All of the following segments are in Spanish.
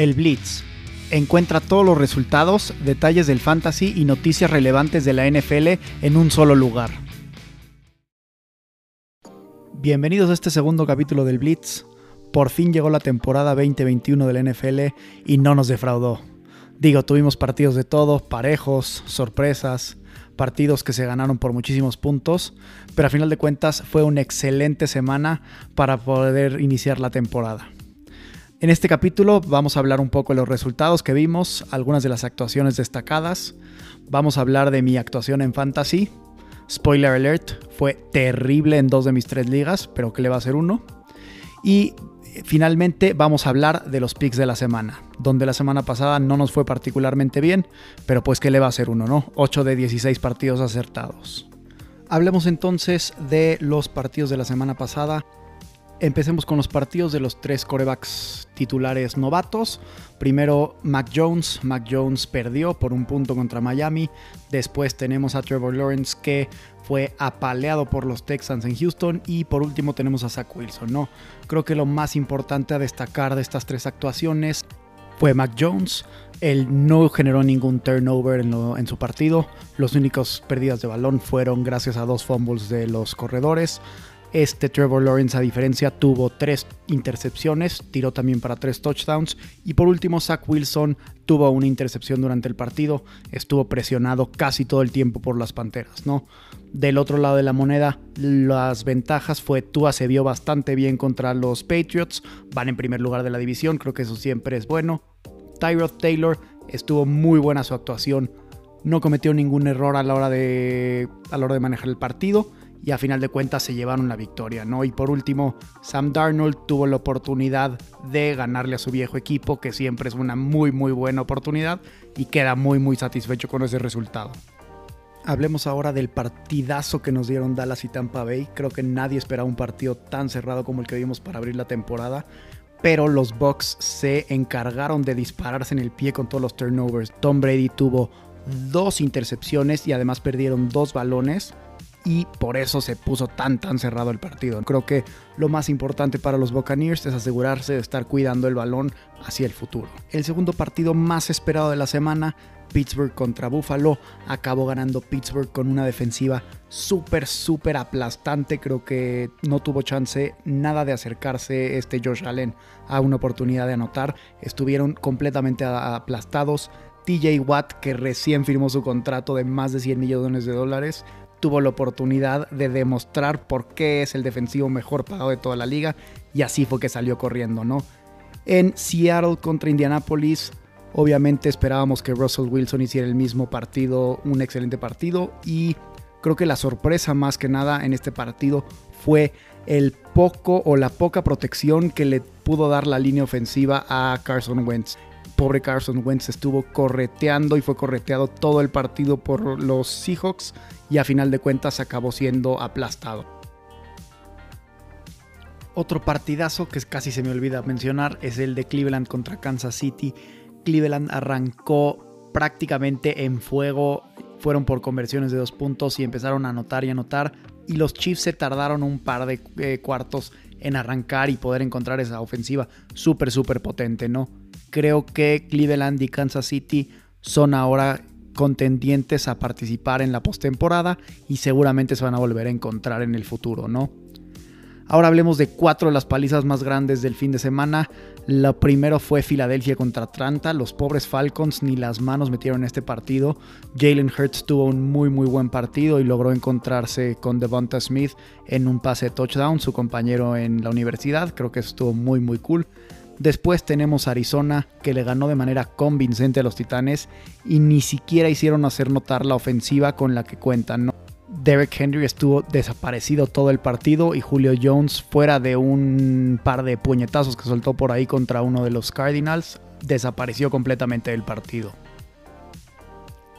El Blitz. Encuentra todos los resultados, detalles del fantasy y noticias relevantes de la NFL en un solo lugar. Bienvenidos a este segundo capítulo del Blitz. Por fin llegó la temporada 2021 del NFL y no nos defraudó. Digo, tuvimos partidos de todo, parejos, sorpresas, partidos que se ganaron por muchísimos puntos, pero a final de cuentas fue una excelente semana para poder iniciar la temporada. En este capítulo vamos a hablar un poco de los resultados que vimos, algunas de las actuaciones destacadas. Vamos a hablar de mi actuación en Fantasy. Spoiler alert, fue terrible en dos de mis tres ligas, pero que le va a ser uno. Y finalmente vamos a hablar de los picks de la semana, donde la semana pasada no nos fue particularmente bien, pero pues que le va a ser uno, ¿no? 8 de 16 partidos acertados. Hablemos entonces de los partidos de la semana pasada. Empecemos con los partidos de los tres corebacks titulares novatos. Primero Mac Jones. Mac Jones perdió por un punto contra Miami. Después tenemos a Trevor Lawrence que fue apaleado por los Texans en Houston. Y por último tenemos a Zach Wilson. ¿no? Creo que lo más importante a destacar de estas tres actuaciones fue Mac Jones. Él no generó ningún turnover en, en su partido. Los únicos pérdidas de balón fueron gracias a dos fumbles de los corredores. Este Trevor Lawrence, a diferencia, tuvo tres intercepciones, tiró también para tres touchdowns. Y por último, Zach Wilson tuvo una intercepción durante el partido, estuvo presionado casi todo el tiempo por las panteras, ¿no? Del otro lado de la moneda, las ventajas fue Tua se vio bastante bien contra los Patriots, van en primer lugar de la división, creo que eso siempre es bueno. Tyrod Taylor estuvo muy buena su actuación, no cometió ningún error a la hora de, a la hora de manejar el partido y a final de cuentas se llevaron la victoria, ¿no? Y por último, Sam Darnold tuvo la oportunidad de ganarle a su viejo equipo, que siempre es una muy muy buena oportunidad y queda muy muy satisfecho con ese resultado. Hablemos ahora del partidazo que nos dieron Dallas y Tampa Bay. Creo que nadie esperaba un partido tan cerrado como el que vimos para abrir la temporada. Pero los Bucks se encargaron de dispararse en el pie con todos los turnovers. Tom Brady tuvo dos intercepciones y además perdieron dos balones y por eso se puso tan tan cerrado el partido. Creo que lo más importante para los Buccaneers es asegurarse de estar cuidando el balón hacia el futuro. El segundo partido más esperado de la semana, Pittsburgh contra Buffalo, acabó ganando Pittsburgh con una defensiva súper súper aplastante. Creo que no tuvo chance nada de acercarse este Josh Allen a una oportunidad de anotar. Estuvieron completamente aplastados. TJ Watt, que recién firmó su contrato de más de 100 millones de dólares, tuvo la oportunidad de demostrar por qué es el defensivo mejor pagado de toda la liga y así fue que salió corriendo, ¿no? En Seattle contra Indianapolis, obviamente esperábamos que Russell Wilson hiciera el mismo partido, un excelente partido y creo que la sorpresa más que nada en este partido fue el poco o la poca protección que le pudo dar la línea ofensiva a Carson Wentz pobre Carson Wentz estuvo correteando y fue correteado todo el partido por los Seahawks y a final de cuentas acabó siendo aplastado. Otro partidazo que casi se me olvida mencionar es el de Cleveland contra Kansas City. Cleveland arrancó prácticamente en fuego, fueron por conversiones de dos puntos y empezaron a anotar y anotar. Y los Chiefs se tardaron un par de eh, cuartos en arrancar y poder encontrar esa ofensiva súper, súper potente, ¿no? Creo que Cleveland y Kansas City son ahora contendientes a participar en la postemporada y seguramente se van a volver a encontrar en el futuro, ¿no? Ahora hablemos de cuatro de las palizas más grandes del fin de semana. Lo primero fue Filadelfia contra Atlanta. Los pobres Falcons ni las manos metieron en este partido. Jalen Hurts tuvo un muy muy buen partido y logró encontrarse con Devonta Smith en un pase de touchdown, su compañero en la universidad. Creo que estuvo muy muy cool. Después tenemos Arizona, que le ganó de manera convincente a los Titanes y ni siquiera hicieron hacer notar la ofensiva con la que cuentan. Derek Henry estuvo desaparecido todo el partido y Julio Jones, fuera de un par de puñetazos que soltó por ahí contra uno de los Cardinals, desapareció completamente del partido.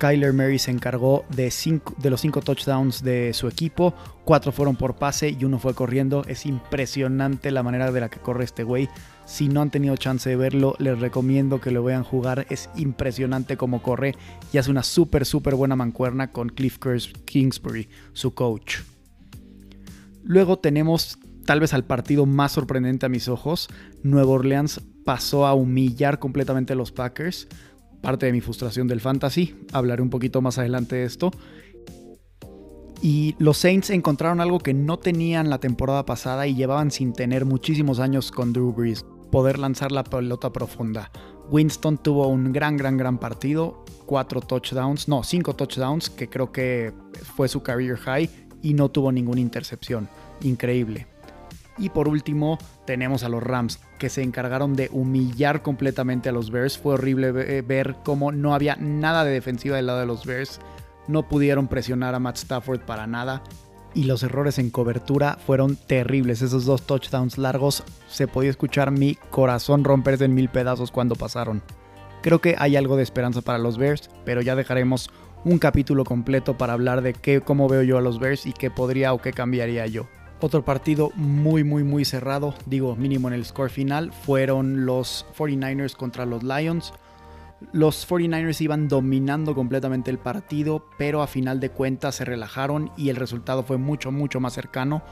Kyler Murray se encargó de, de los cinco touchdowns de su equipo. Cuatro fueron por pase y uno fue corriendo. Es impresionante la manera de la que corre este güey. Si no han tenido chance de verlo, les recomiendo que lo vean jugar. Es impresionante cómo corre y hace una súper, súper buena mancuerna con Cliff Kingsbury, su coach. Luego tenemos tal vez al partido más sorprendente a mis ojos, Nueva Orleans pasó a humillar completamente a los Packers. Parte de mi frustración del fantasy, hablaré un poquito más adelante de esto. Y los Saints encontraron algo que no tenían la temporada pasada y llevaban sin tener muchísimos años con Drew Brees, poder lanzar la pelota profunda. Winston tuvo un gran, gran, gran partido, cuatro touchdowns, no, cinco touchdowns, que creo que fue su career high y no tuvo ninguna intercepción. Increíble. Y por último, tenemos a los Rams, que se encargaron de humillar completamente a los Bears. Fue horrible eh, ver cómo no había nada de defensiva del lado de los Bears. No pudieron presionar a Matt Stafford para nada. Y los errores en cobertura fueron terribles. Esos dos touchdowns largos, se podía escuchar mi corazón romperse en mil pedazos cuando pasaron. Creo que hay algo de esperanza para los Bears, pero ya dejaremos un capítulo completo para hablar de qué, cómo veo yo a los Bears y qué podría o qué cambiaría yo. Otro partido muy, muy, muy cerrado, digo mínimo en el score final, fueron los 49ers contra los Lions. Los 49ers iban dominando completamente el partido, pero a final de cuentas se relajaron y el resultado fue mucho, mucho más cercano.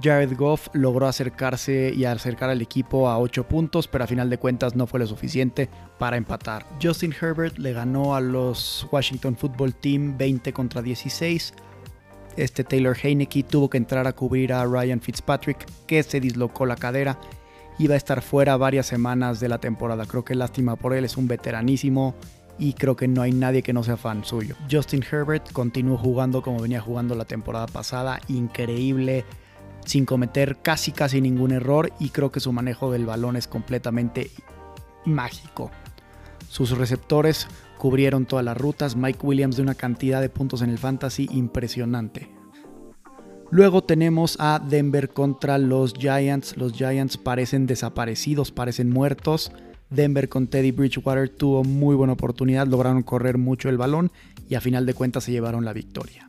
Jared Goff logró acercarse y acercar al equipo a 8 puntos, pero a final de cuentas no fue lo suficiente para empatar. Justin Herbert le ganó a los Washington Football Team 20 contra 16 este Taylor Heineke tuvo que entrar a cubrir a Ryan Fitzpatrick, que se dislocó la cadera. Iba a estar fuera varias semanas de la temporada. Creo que lástima por él, es un veteranísimo y creo que no hay nadie que no sea fan suyo. Justin Herbert continuó jugando como venía jugando la temporada pasada, increíble, sin cometer casi casi ningún error y creo que su manejo del balón es completamente mágico. Sus receptores cubrieron todas las rutas, Mike Williams de una cantidad de puntos en el fantasy impresionante. Luego tenemos a Denver contra los Giants. Los Giants parecen desaparecidos, parecen muertos. Denver con Teddy Bridgewater tuvo muy buena oportunidad, lograron correr mucho el balón y a final de cuentas se llevaron la victoria.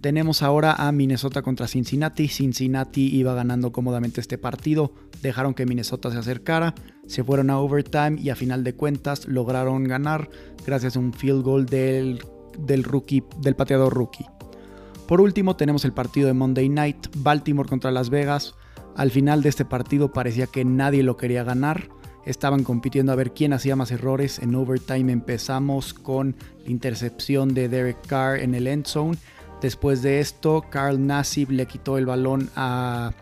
Tenemos ahora a Minnesota contra Cincinnati. Cincinnati iba ganando cómodamente este partido, dejaron que Minnesota se acercara, se fueron a overtime y a final de cuentas lograron ganar gracias a un field goal del, del rookie, del pateador rookie. Por último tenemos el partido de Monday Night, Baltimore contra Las Vegas. Al final de este partido parecía que nadie lo quería ganar. Estaban compitiendo a ver quién hacía más errores. En overtime empezamos con la intercepción de Derek Carr en el end zone Después de esto, Carl Nassib le quitó el balón a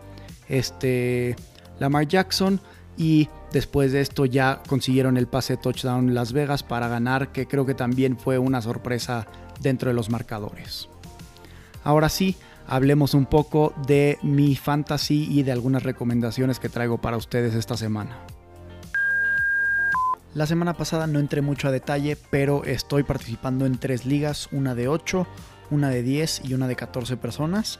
este Lamar Jackson y después de esto ya consiguieron el pase touchdown Las Vegas para ganar, que creo que también fue una sorpresa dentro de los marcadores. Ahora sí, hablemos un poco de mi fantasy y de algunas recomendaciones que traigo para ustedes esta semana. La semana pasada no entré mucho a detalle, pero estoy participando en tres ligas, una de 8, una de 10 y una de 14 personas.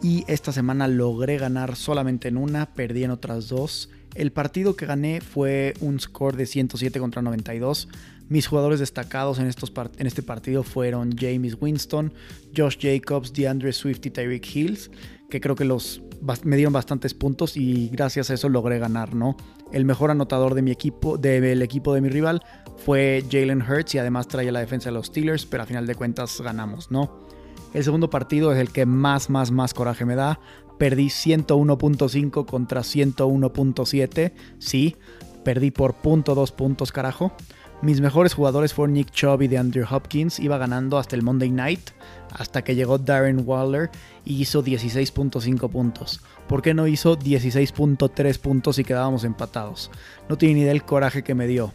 Y esta semana logré ganar solamente en una, perdí en otras dos. El partido que gané fue un score de 107 contra 92. Mis jugadores destacados en, estos en este partido fueron James Winston, Josh Jacobs, DeAndre Swift y Tyreek Hills, que creo que los me dieron bastantes puntos y gracias a eso logré ganar, ¿no? El mejor anotador de mi equipo, del equipo de mi rival, fue Jalen Hurts y además traía la defensa de los Steelers, pero a final de cuentas ganamos, ¿no? El segundo partido es el que más, más, más coraje me da. Perdí 101.5 contra 101.7. Sí, perdí por punto puntos, carajo. Mis mejores jugadores fueron Nick Chubb y de Andrew Hopkins. Iba ganando hasta el Monday Night, hasta que llegó Darren Waller y hizo 16.5 puntos. ¿Por qué no hizo 16.3 puntos y quedábamos empatados? No tiene ni idea del coraje que me dio.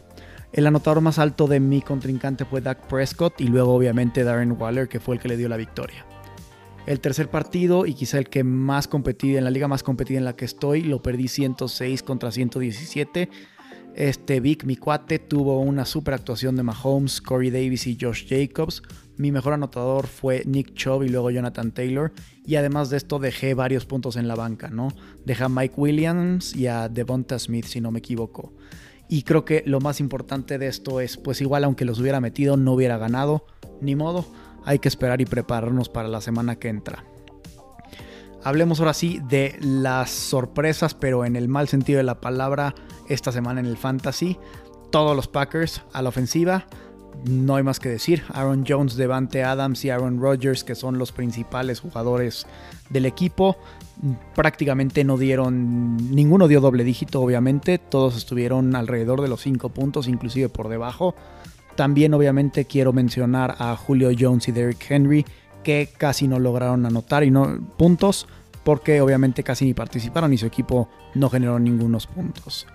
El anotador más alto de mi contrincante fue Dak Prescott y luego obviamente Darren Waller que fue el que le dio la victoria. El tercer partido y quizá el que más competí en la liga más competida en la que estoy, lo perdí 106 contra 117 este Vic, mi cuate, tuvo una super actuación de Mahomes, Corey Davis y Josh Jacobs. Mi mejor anotador fue Nick Chubb y luego Jonathan Taylor. Y además de esto dejé varios puntos en la banca, ¿no? Dejé a Mike Williams y a Devonta Smith, si no me equivoco. Y creo que lo más importante de esto es, pues igual aunque los hubiera metido, no hubiera ganado. Ni modo, hay que esperar y prepararnos para la semana que entra. Hablemos ahora sí de las sorpresas, pero en el mal sentido de la palabra, esta semana en el fantasy. Todos los Packers a la ofensiva. no hay más que decir. Aaron Jones, Devante Adams y Aaron Rodgers, que son los principales jugadores del equipo, prácticamente no dieron, ninguno dio doble dígito, obviamente. Todos estuvieron alrededor de los 5 puntos, inclusive por debajo. También, obviamente, quiero mencionar a Julio Jones y Derrick Henry, que casi no lograron anotar y no puntos, porque obviamente casi ni participaron y su equipo no generó ningunos puntos.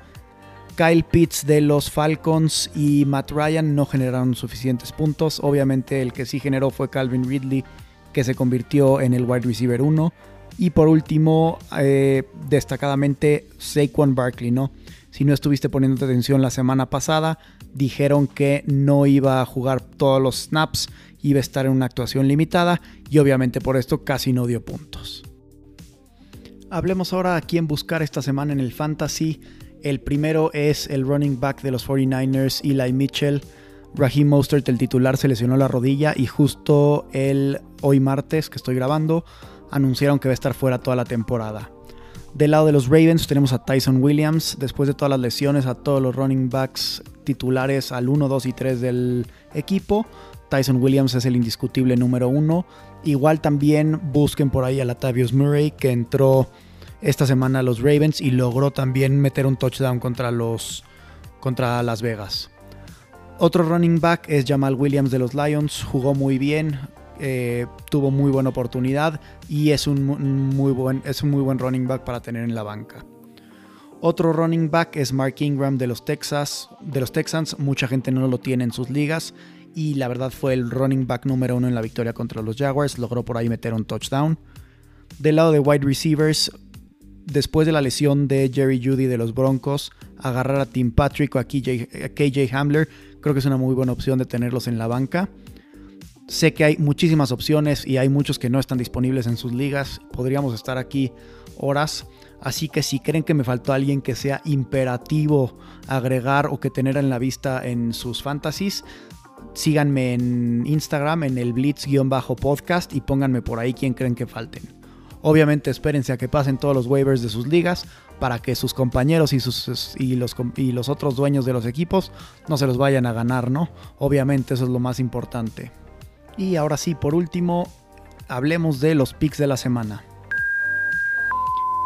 Kyle Pitts de los Falcons y Matt Ryan no generaron suficientes puntos. Obviamente el que sí generó fue Calvin Ridley, que se convirtió en el wide receiver 1. Y por último, eh, destacadamente Saquon Barkley, ¿no? Si no estuviste poniendo atención la semana pasada, dijeron que no iba a jugar todos los snaps, iba a estar en una actuación limitada y obviamente por esto casi no dio puntos. Hablemos ahora a quién buscar esta semana en el fantasy. El primero es el running back de los 49ers, Eli Mitchell. Raheem Mostert, el titular, se lesionó la rodilla y justo el hoy martes que estoy grabando anunciaron que va a estar fuera toda la temporada. Del lado de los Ravens tenemos a Tyson Williams, después de todas las lesiones a todos los running backs titulares al 1, 2 y 3 del equipo. Tyson Williams es el indiscutible número uno. Igual también busquen por ahí a Latavius Murray que entró esta semana a los Ravens y logró también meter un touchdown contra los contra Las Vegas. Otro running back es Jamal Williams de los Lions, jugó muy bien, eh, tuvo muy buena oportunidad y es un muy, buen, es un muy buen running back para tener en la banca. Otro running back es Mark Ingram de los, Texas, de los Texans. Mucha gente no lo tiene en sus ligas y la verdad fue el running back número uno en la victoria contra los Jaguars. Logró por ahí meter un touchdown. Del lado de wide receivers, después de la lesión de Jerry Judy de los Broncos, agarrar a Tim Patrick o a KJ Hamler, creo que es una muy buena opción de tenerlos en la banca. Sé que hay muchísimas opciones y hay muchos que no están disponibles en sus ligas. Podríamos estar aquí horas. Así que si creen que me faltó alguien que sea imperativo agregar o que tener en la vista en sus fantasies, síganme en Instagram en el blitz-podcast y pónganme por ahí quién creen que falten. Obviamente espérense a que pasen todos los waivers de sus ligas para que sus compañeros y, sus, y, los, y los otros dueños de los equipos no se los vayan a ganar, ¿no? Obviamente eso es lo más importante. Y ahora sí, por último, hablemos de los picks de la semana.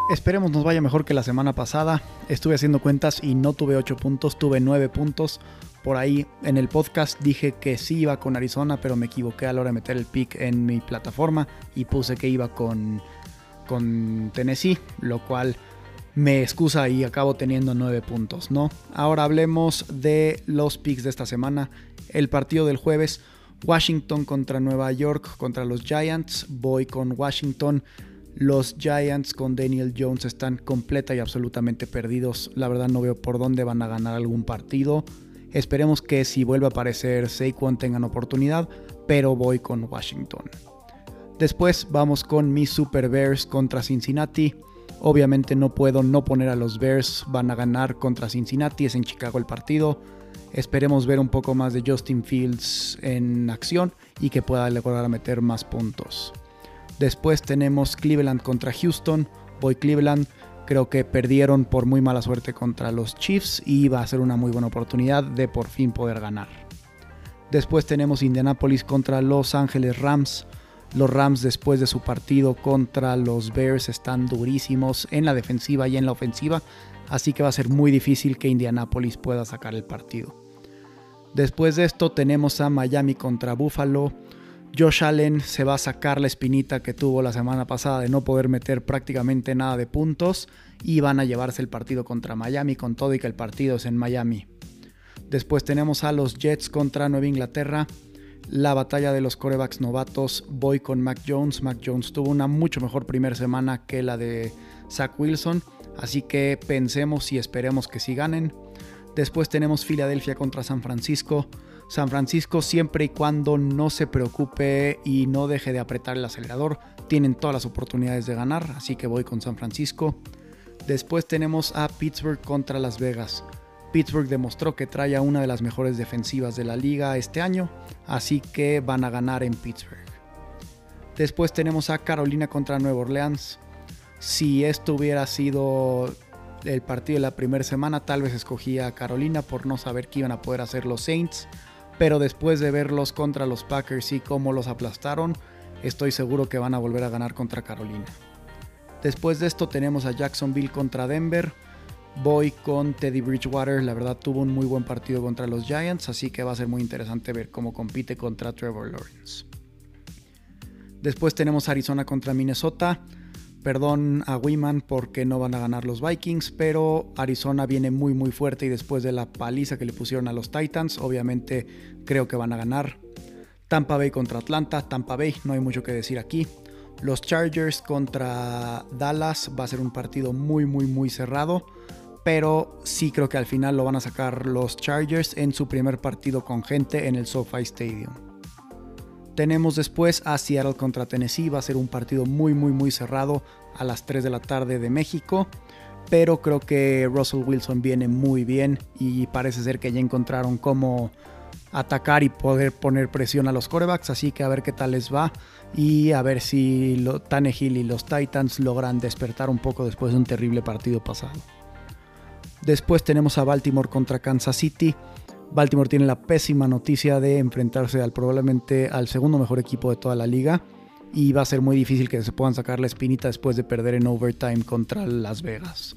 Esperemos nos vaya mejor que la semana pasada. Estuve haciendo cuentas y no tuve 8 puntos, tuve 9 puntos. Por ahí en el podcast dije que sí iba con Arizona, pero me equivoqué a la hora de meter el pick en mi plataforma y puse que iba con, con Tennessee, lo cual me excusa y acabo teniendo 9 puntos, ¿no? Ahora hablemos de los picks de esta semana. El partido del jueves Washington contra Nueva York, contra los Giants. Voy con Washington. Los Giants con Daniel Jones están completa y absolutamente perdidos. La verdad no veo por dónde van a ganar algún partido. Esperemos que si vuelve a aparecer Saquon tengan oportunidad, pero voy con Washington. Después vamos con mis Super Bears contra Cincinnati. Obviamente no puedo no poner a los Bears, van a ganar contra Cincinnati, es en Chicago el partido. Esperemos ver un poco más de Justin Fields en acción y que pueda lograr meter más puntos. Después tenemos Cleveland contra Houston. Voy Cleveland. Creo que perdieron por muy mala suerte contra los Chiefs y va a ser una muy buena oportunidad de por fin poder ganar. Después tenemos Indianapolis contra Los Ángeles Rams. Los Rams después de su partido contra los Bears están durísimos en la defensiva y en la ofensiva así que va a ser muy difícil que Indianapolis pueda sacar el partido. Después de esto tenemos a Miami contra Buffalo. Josh Allen se va a sacar la espinita que tuvo la semana pasada de no poder meter prácticamente nada de puntos y van a llevarse el partido contra Miami con todo y que el partido es en Miami. Después tenemos a los Jets contra Nueva Inglaterra. La batalla de los corebacks novatos. Voy con Mac Jones. Mac Jones tuvo una mucho mejor primera semana que la de Zach Wilson Así que pensemos y esperemos que sí ganen. Después tenemos Filadelfia contra San Francisco. San Francisco siempre y cuando no se preocupe y no deje de apretar el acelerador, tienen todas las oportunidades de ganar, así que voy con San Francisco. Después tenemos a Pittsburgh contra Las Vegas. Pittsburgh demostró que trae una de las mejores defensivas de la liga este año, así que van a ganar en Pittsburgh. Después tenemos a Carolina contra Nueva Orleans. Si esto hubiera sido el partido de la primera semana, tal vez escogía a Carolina por no saber qué iban a poder hacer los Saints. pero después de verlos contra los Packers y cómo los aplastaron, estoy seguro que van a volver a ganar contra Carolina. Después de esto tenemos a Jacksonville contra Denver. Voy con Teddy Bridgewater, la verdad tuvo un muy buen partido contra los Giants, así que va a ser muy interesante ver cómo compite contra Trevor Lawrence. Después tenemos Arizona contra Minnesota. Perdón a Wiman porque no van a ganar los Vikings, pero Arizona viene muy muy fuerte y después de la paliza que le pusieron a los Titans, obviamente creo que van a ganar. Tampa Bay contra Atlanta, Tampa Bay, no hay mucho que decir aquí. Los Chargers contra Dallas va a ser un partido muy muy muy cerrado, pero sí creo que al final lo van a sacar los Chargers en su primer partido con gente en el SoFi Stadium. Tenemos después a Seattle contra Tennessee. Va a ser un partido muy, muy, muy cerrado a las 3 de la tarde de México. Pero creo que Russell Wilson viene muy bien y parece ser que ya encontraron cómo atacar y poder poner presión a los corebacks. Así que a ver qué tal les va y a ver si lo, Tannehill y los Titans logran despertar un poco después de un terrible partido pasado. Después tenemos a Baltimore contra Kansas City. Baltimore tiene la pésima noticia de enfrentarse al probablemente al segundo mejor equipo de toda la liga y va a ser muy difícil que se puedan sacar la espinita después de perder en overtime contra Las Vegas.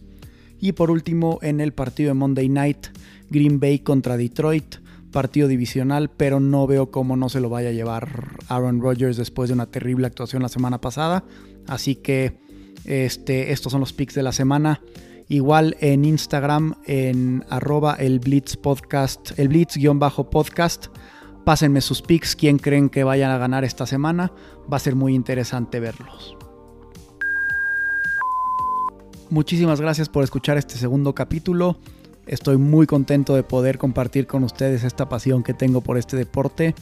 Y por último, en el partido de Monday Night, Green Bay contra Detroit, partido divisional, pero no veo cómo no se lo vaya a llevar Aaron Rodgers después de una terrible actuación la semana pasada. Así que este, estos son los picks de la semana. Igual en Instagram, en arroba el Blitz Podcast, el Blitz-podcast. Pásenme sus picks, quién creen que vayan a ganar esta semana. Va a ser muy interesante verlos. Muchísimas gracias por escuchar este segundo capítulo. Estoy muy contento de poder compartir con ustedes esta pasión que tengo por este deporte.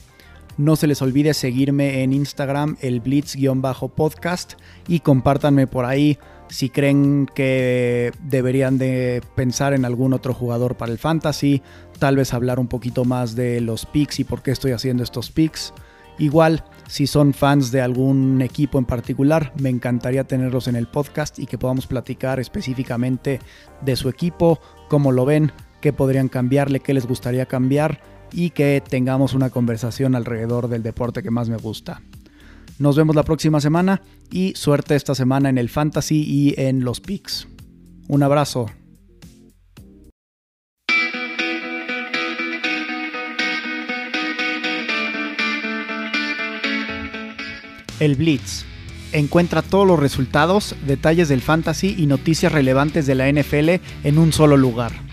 No se les olvide seguirme en Instagram, el Blitz-podcast, y compártanme por ahí si creen que deberían de pensar en algún otro jugador para el fantasy, tal vez hablar un poquito más de los picks y por qué estoy haciendo estos picks. Igual, si son fans de algún equipo en particular, me encantaría tenerlos en el podcast y que podamos platicar específicamente de su equipo, cómo lo ven, qué podrían cambiarle, qué les gustaría cambiar y que tengamos una conversación alrededor del deporte que más me gusta. Nos vemos la próxima semana y suerte esta semana en el fantasy y en los picks. Un abrazo. El Blitz. Encuentra todos los resultados, detalles del fantasy y noticias relevantes de la NFL en un solo lugar